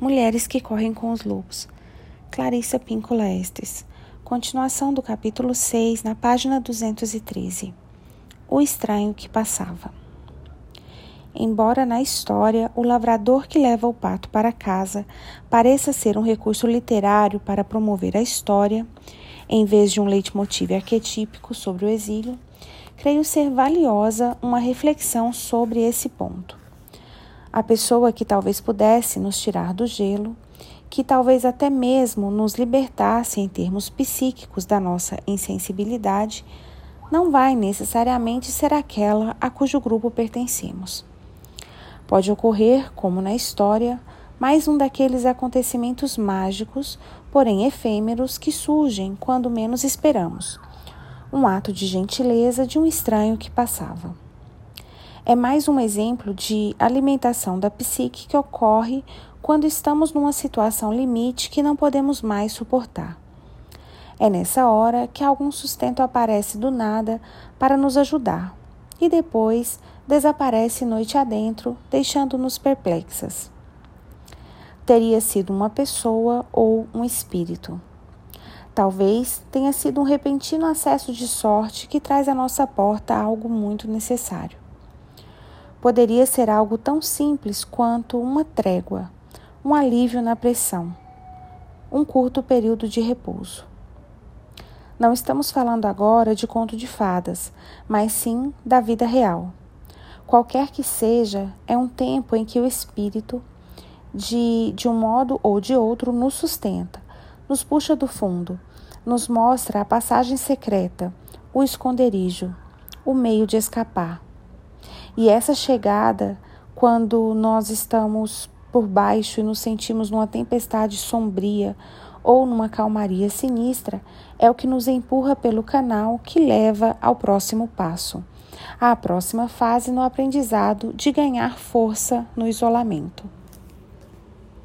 Mulheres que correm com os lobos. Clarissa Píncola Estes. Continuação do capítulo 6, na página 213. O estranho que passava. Embora na história o lavrador que leva o pato para casa pareça ser um recurso literário para promover a história, em vez de um leitmotiv arquetípico sobre o exílio, creio ser valiosa uma reflexão sobre esse ponto a pessoa que talvez pudesse nos tirar do gelo, que talvez até mesmo nos libertasse em termos psíquicos da nossa insensibilidade, não vai necessariamente ser aquela a cujo grupo pertencemos. Pode ocorrer, como na história, mais um daqueles acontecimentos mágicos, porém efêmeros, que surgem quando menos esperamos. Um ato de gentileza de um estranho que passava é mais um exemplo de alimentação da psique que ocorre quando estamos numa situação limite que não podemos mais suportar. É nessa hora que algum sustento aparece do nada para nos ajudar e depois desaparece noite adentro, deixando-nos perplexas. Teria sido uma pessoa ou um espírito. Talvez tenha sido um repentino acesso de sorte que traz à nossa porta algo muito necessário poderia ser algo tão simples quanto uma trégua, um alívio na pressão, um curto período de repouso. Não estamos falando agora de conto de fadas, mas sim da vida real. Qualquer que seja, é um tempo em que o espírito, de, de um modo ou de outro, nos sustenta, nos puxa do fundo, nos mostra a passagem secreta, o esconderijo, o meio de escapar. E essa chegada, quando nós estamos por baixo e nos sentimos numa tempestade sombria ou numa calmaria sinistra, é o que nos empurra pelo canal que leva ao próximo passo, à próxima fase no aprendizado de ganhar força no isolamento.